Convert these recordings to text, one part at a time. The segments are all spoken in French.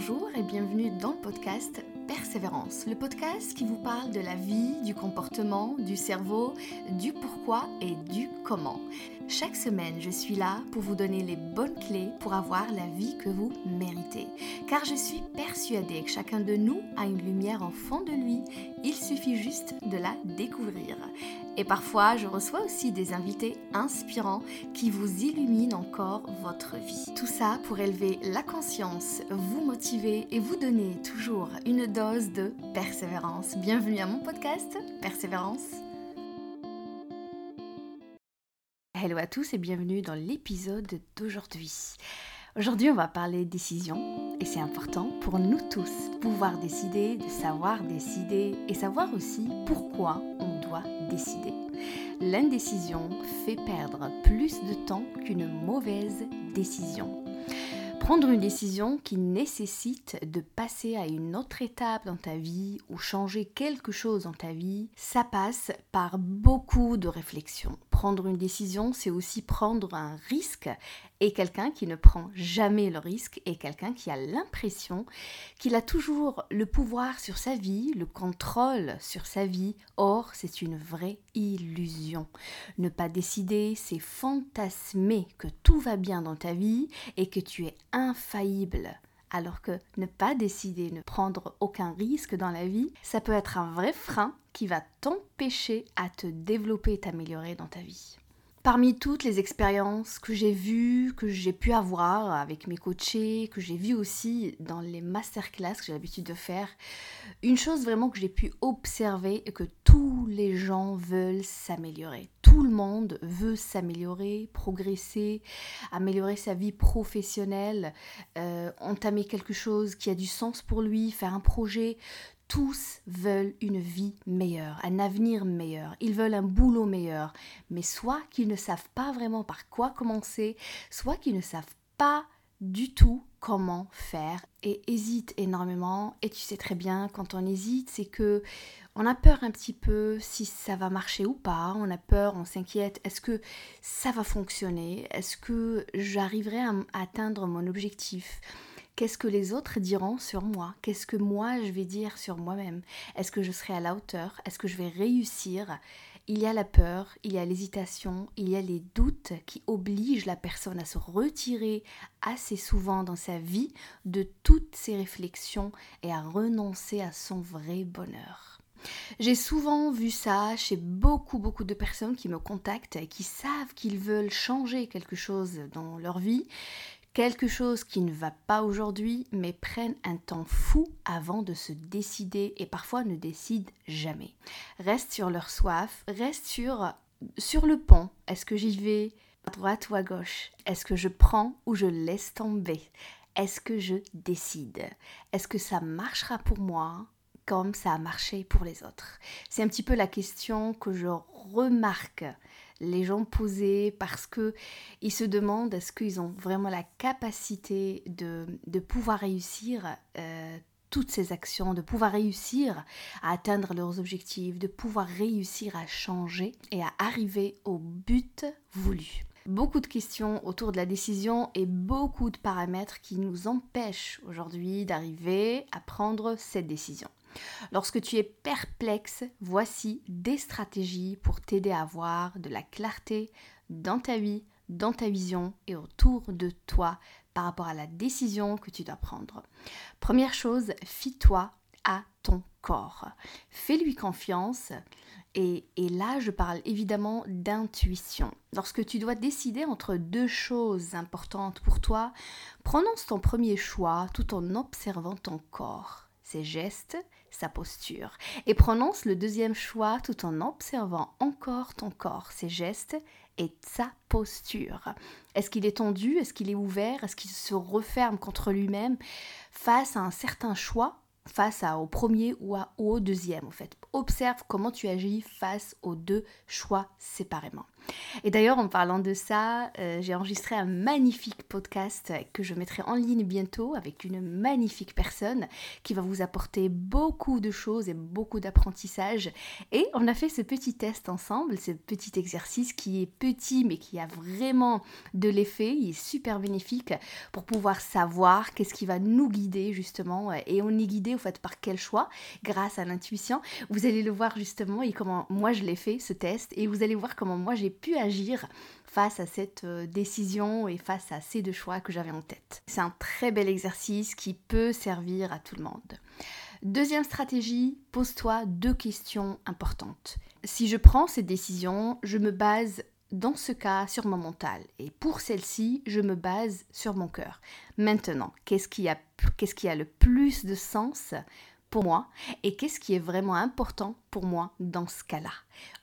Bonjour et bienvenue dans le podcast Persévérance, le podcast qui vous parle de la vie, du comportement, du cerveau, du pourquoi et du comment. Chaque semaine, je suis là pour vous donner les bonnes clés pour avoir la vie que vous méritez. Car je suis persuadée que chacun de nous a une lumière en fond de lui, il suffit juste de la découvrir. Et parfois, je reçois aussi des invités inspirants qui vous illuminent encore votre vie. Tout ça pour élever la conscience, vous motiver et vous donner toujours une dose de persévérance. Bienvenue à mon podcast Persévérance. Hello à tous et bienvenue dans l'épisode d'aujourd'hui. Aujourd'hui, on va parler décision et c'est important pour nous tous pouvoir décider, de savoir décider et savoir aussi pourquoi on doit décider. L'indécision fait perdre plus de temps qu'une mauvaise décision. Prendre une décision qui nécessite de passer à une autre étape dans ta vie ou changer quelque chose dans ta vie, ça passe par beaucoup de réflexion. Prendre une décision, c'est aussi prendre un risque et quelqu'un qui ne prend jamais le risque est quelqu'un qui a l'impression qu'il a toujours le pouvoir sur sa vie, le contrôle sur sa vie. Or, c'est une vraie illusion. Ne pas décider, c'est fantasmer que tout va bien dans ta vie et que tu es infaillible. Alors que ne pas décider, ne prendre aucun risque dans la vie, ça peut être un vrai frein qui va t'empêcher à te développer et t'améliorer dans ta vie. Parmi toutes les expériences que j'ai vues, que j'ai pu avoir avec mes coachés, que j'ai vues aussi dans les masterclass que j'ai l'habitude de faire, une chose vraiment que j'ai pu observer est que tous les gens veulent s'améliorer. Tout le monde veut s'améliorer, progresser, améliorer sa vie professionnelle, euh, entamer quelque chose qui a du sens pour lui, faire un projet. Tous veulent une vie meilleure, un avenir meilleur, ils veulent un boulot meilleur, mais soit qu'ils ne savent pas vraiment par quoi commencer, soit qu'ils ne savent pas du tout comment faire et hésitent énormément. Et tu sais très bien quand on hésite c'est que on a peur un petit peu si ça va marcher ou pas, on a peur, on s'inquiète, est-ce que ça va fonctionner, est-ce que j'arriverai à atteindre mon objectif? Qu'est-ce que les autres diront sur moi? Qu'est-ce que moi je vais dire sur moi-même? Est-ce que je serai à la hauteur? Est-ce que je vais réussir? Il y a la peur, il y a l'hésitation, il y a les doutes qui obligent la personne à se retirer assez souvent dans sa vie de toutes ces réflexions et à renoncer à son vrai bonheur. J'ai souvent vu ça chez beaucoup beaucoup de personnes qui me contactent et qui savent qu'ils veulent changer quelque chose dans leur vie, quelque chose qui ne va pas aujourd'hui, mais prennent un temps fou avant de se décider et parfois ne décident jamais. Restent sur leur soif, restent sur, sur le pont. Est-ce que j'y vais à droite ou à gauche? Est-ce que je prends ou je laisse tomber? Est-ce que je décide? Est-ce que ça marchera pour moi comme ça a marché pour les autres? C'est un petit peu la question que je remarque les gens poser parce que ils se demandent est-ce qu'ils ont vraiment la capacité de, pouvoir réussir euh, toutes ces actions, de pouvoir réussir à atteindre leurs objectifs, de pouvoir réussir à changer et à arriver au but voulu? Beaucoup de questions autour de la décision et beaucoup de paramètres qui nous empêchent aujourd'hui d'arriver à prendre cette décision. Lorsque tu es perplexe, voici des stratégies pour t'aider à avoir de la clarté dans ta vie, dans ta vision et autour de toi par rapport à la décision que tu dois prendre. Première chose, fie-toi à ton corps. Fais-lui confiance. Et, et, là, je parle évidemment d'intuition. Lorsque tu dois décider entre deux choses importantes pour toi, prononce ton premier choix tout en observant ton corps, ses gestes sa posture. Et prononce le deuxième choix tout en observant encore ton corps, ses gestes et sa posture. Est-ce qu'il est tendu? Est-ce qu'il est ouvert? Est-ce qu'il se referme contre lui-même? Face à un certain choix face à, au premier ou, au deuxième, au fait. Observe comment tu agis face aux deux choix séparément. Et d'ailleurs, en parlant de ça, euh, j'ai enregistré un magnifique podcast que je mettrai en ligne bientôt avec une magnifique personne qui va vous apporter beaucoup de choses et beaucoup d'apprentissage. Et on a fait ce petit test ensemble, ce petit exercice qui est petit mais qui a vraiment de l'effet, il est super bénéfique pour pouvoir savoir qu'est-ce qui va nous guider justement. Et on est guidé au fait par quel choix? Grâce à l'intuition. Vous allez le voir justement et comment moi je l'ai fait ce test et vous allez voir comment moi j'ai pu agir face à cette euh, décision et face à ces deux choix que j'avais en tête. C'est un très bel exercice qui peut servir à tout le monde. Deuxième stratégie, pose-toi deux questions importantes. Si je prends cette décision, je me base dans ce cas sur mon mental et pour celle-ci, je me base sur mon cœur. Maintenant, qu'est-ce qui a, qu'est-ce qui a le plus de sens pour moi et qu'est-ce qui est vraiment important pour moi dans ce cas-là.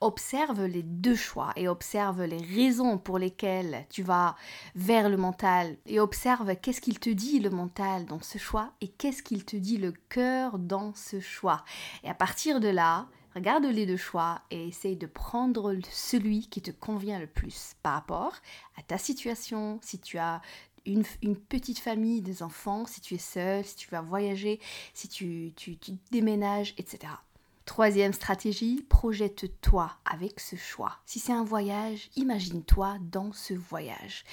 Observe les deux choix et observe les raisons pour lesquelles tu vas vers le mental et observe qu'est-ce qu'il te dit le mental dans ce choix et qu'est-ce qu'il te dit le cœur dans ce choix. Et à partir de là, regarde les deux choix et essaye de prendre celui qui te convient le plus par rapport à ta situation, si tu as une, petite famille, des enfants, si tu es seul, si tu vas voyager, si tu, déménages, etc. Troisième stratégie, projette-toi avec ce choix. Si c'est un voyage, imagine-toi dans ce voyage.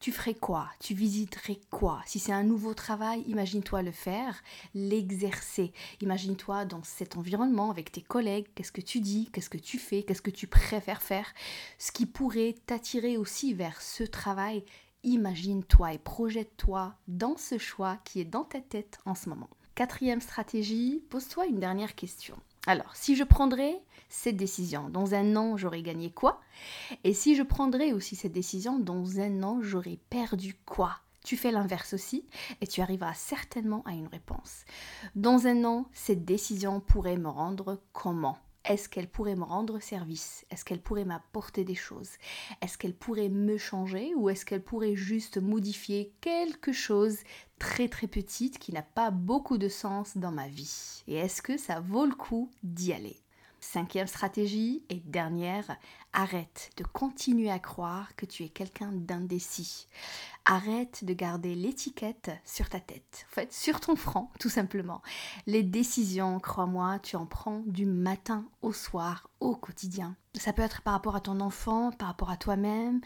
Tu ferais quoi? Tu visiterais quoi? Si c'est un nouveau travail, imagine-toi le faire, l'exercer. Imagine-toi dans cet environnement avec tes collègues, qu'est-ce que tu dis, qu'est-ce que tu fais, qu'est-ce que tu préfères faire, ce qui pourrait t'attirer aussi vers ce travail Imagine-toi et projette-toi dans ce choix qui est dans ta tête en ce moment. Quatrième stratégie, pose-toi une dernière question. Alors, si je prendrais cette décision, dans un an, j'aurais gagné quoi? Et si je prendrais aussi cette décision, dans un an, j'aurais perdu quoi? Tu fais l'inverse aussi et tu arriveras certainement à une réponse. Dans un an, cette décision pourrait me rendre comment? Est-ce qu'elle pourrait me rendre service? Est-ce qu'elle pourrait m'apporter des choses? Est-ce qu'elle pourrait me changer? Ou est-ce qu'elle pourrait juste modifier quelque chose très très petite qui n'a pas beaucoup de sens dans ma vie? Et est-ce que ça vaut le coup d'y aller? Cinquième stratégie et dernière, arrête de continuer à croire que tu es quelqu'un d'indécis. Arrête de garder l'étiquette sur ta tête, en fait sur ton front tout simplement. Les décisions, crois-moi, tu en prends du matin au soir, au quotidien. Ça peut être par rapport à ton enfant, par rapport à toi-même,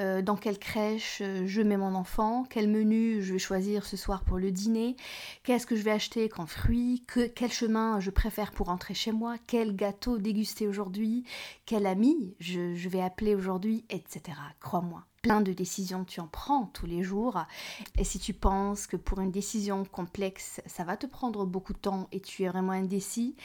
euh, dans quelle crèche euh, je mets mon enfant, quel menu je vais choisir ce soir pour le dîner, qu'est-ce que je vais acheter comme fruits, que, quel chemin je préfère pour rentrer chez moi, quel gâteau déguster aujourd'hui, quel ami je, je vais appeler aujourd'hui, etc. Crois-moi plein de décisions tu en prends tous les jours. Et si tu penses que pour une décision complexe, ça va te prendre beaucoup de temps et tu es vraiment indécis,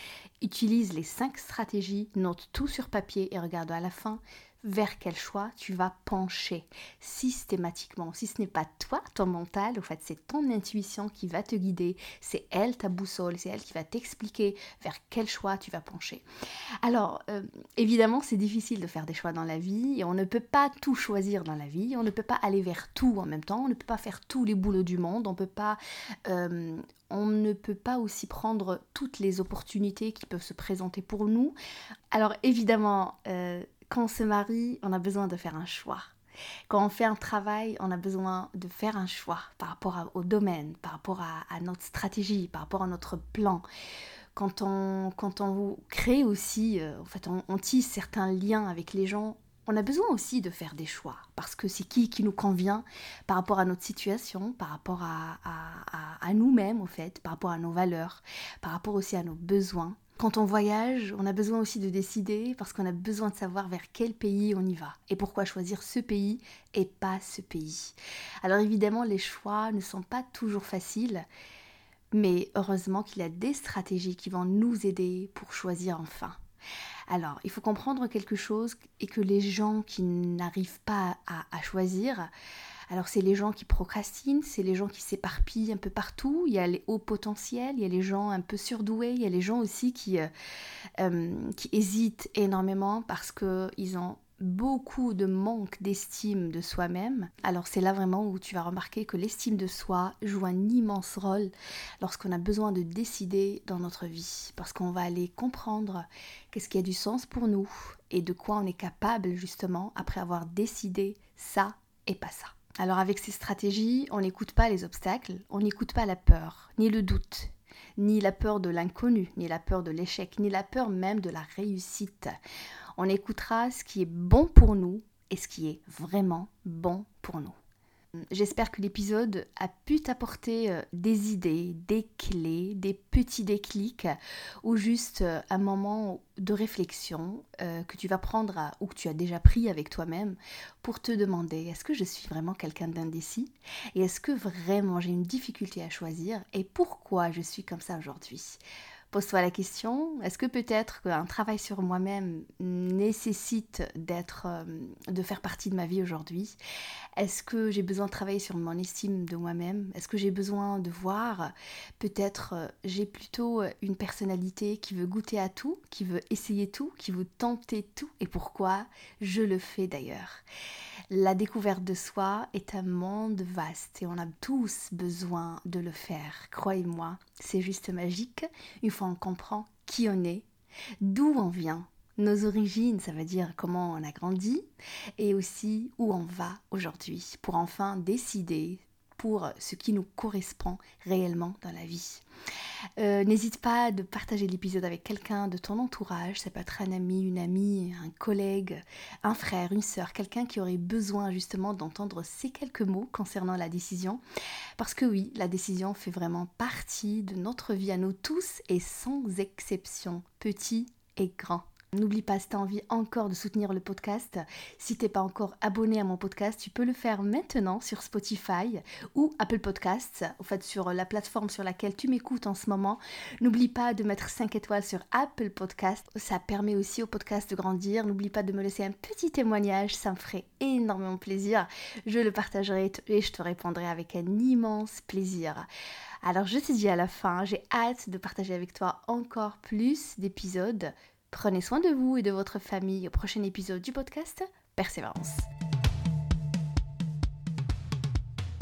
utilise les cinq stratégies, note tout sur papier et regarde à la fin vers quel choix tu vas pencher systématiquement. Si ce n'est pas toi, ton mental, en fait, c'est ton intuition qui va te guider, c'est elle ta boussole, c'est elle qui va t'expliquer vers quel choix tu vas pencher. Alors, euh, évidemment, c'est difficile de faire des choix dans la vie on ne peut pas tout choisir dans la vie, on ne peut pas aller vers tout en même temps, on ne peut pas faire tous les boulots du monde, on euh, ne peut pas aussi prendre toutes les opportunités qui peuvent se présenter pour nous. Alors évidemment, euh, quand on se marie, on a besoin de faire un choix. Quand on fait un travail, on a besoin de faire un choix par rapport au domaine, par rapport à, notre stratégie, par rapport à notre plan. Quand on, quand on crée aussi, euh, en fait, on, tisse certains liens avec les gens, on a besoin aussi de faire des choix parce que c'est qui qui nous convient par rapport à notre situation, par rapport à, à, nous-mêmes, au fait, par rapport à nos valeurs, par rapport aussi à nos besoins. Quand on voyage, on a besoin aussi de décider parce qu'on a besoin de savoir vers quel pays on y va et pourquoi choisir ce pays et pas ce pays. Alors évidemment, les choix ne sont pas toujours faciles, mais heureusement qu'il y a des stratégies qui vont nous aider pour choisir enfin. Alors, il faut comprendre quelque chose et que les gens qui n'arrivent pas à, choisir, alors c'est les gens qui procrastinent, c'est les gens qui s'éparpillent un peu partout, il y a les hauts potentiels, il y a les gens un peu surdoués, il y a les gens aussi qui, euh, euh, hésitent énormément parce qu'ils ont beaucoup de manque d'estime de soi-même, alors c'est là vraiment où tu vas remarquer que l'estime de soi joue un immense rôle lorsqu'on a besoin de décider dans notre vie, parce qu'on va aller comprendre qu'est-ce qui a du sens pour nous et de quoi on est capable justement après avoir décidé ça et pas ça. Alors avec ces stratégies, on n'écoute pas les obstacles, on n'écoute pas la peur, ni le doute, ni la peur de l'inconnu, ni la peur de l'échec, ni la peur même de la réussite. On écoutera ce qui est bon pour nous et ce qui est vraiment bon pour nous. J'espère que l'épisode a pu t'apporter euh, des idées, des clés, des petits déclics ou juste euh, un moment de réflexion euh, que tu vas prendre ou que tu as déjà pris avec toi-même pour te demander est-ce que je suis vraiment quelqu'un d'indécis? Et est-ce que vraiment j'ai une difficulté à choisir? Et pourquoi je suis comme ça aujourd'hui? Pose-toi la question, est-ce que peut-être qu'un travail sur moi-même nécessite d'être, euh, de faire partie de ma vie aujourd'hui? Est-ce que j'ai besoin de travailler sur mon estime de moi-même? Est-ce que j'ai besoin de voir Peut-être euh, j'ai plutôt une personnalité qui veut goûter à tout, qui veut essayer tout, qui veut tenter tout. Et pourquoi Je le fais d'ailleurs? La découverte de soi est un monde vaste et on a tous besoin de le faire. Croyez-moi, c'est juste magique une fois comprend qui on est, d'où on vient, nos origines, ça veut dire comment on a grandi, et aussi où on va aujourd'hui, pour enfin décider pour ce qui nous correspond réellement dans la vie. Euh, n'hésite pas de partager l'épisode avec quelqu'un de ton entourage, ça peut être un ami, une amie, un collègue, un frère, une sœur, quelqu'un qui aurait besoin justement d'entendre ces quelques mots concernant la décision. Parce que oui, la décision fait vraiment partie de notre vie à nous tous et sans exception, petit et grand. N'oublie pas, si tu as envie encore de soutenir le podcast, si tu n'es pas encore abonné à mon podcast, tu peux le faire maintenant sur Spotify ou Apple Podcasts, en fait sur la plateforme sur laquelle tu m'écoutes en ce moment. N'oublie pas de mettre 5 étoiles sur Apple Podcasts, ça permet aussi au podcast de grandir. N'oublie pas de me laisser un petit témoignage, ça me ferait énormément plaisir. Je le partagerai et je te répondrai avec un immense plaisir. Alors je te dis à la fin, j'ai hâte de partager avec toi encore plus d'épisodes Prenez soin de vous et de votre famille au prochain épisode du podcast Persévérance.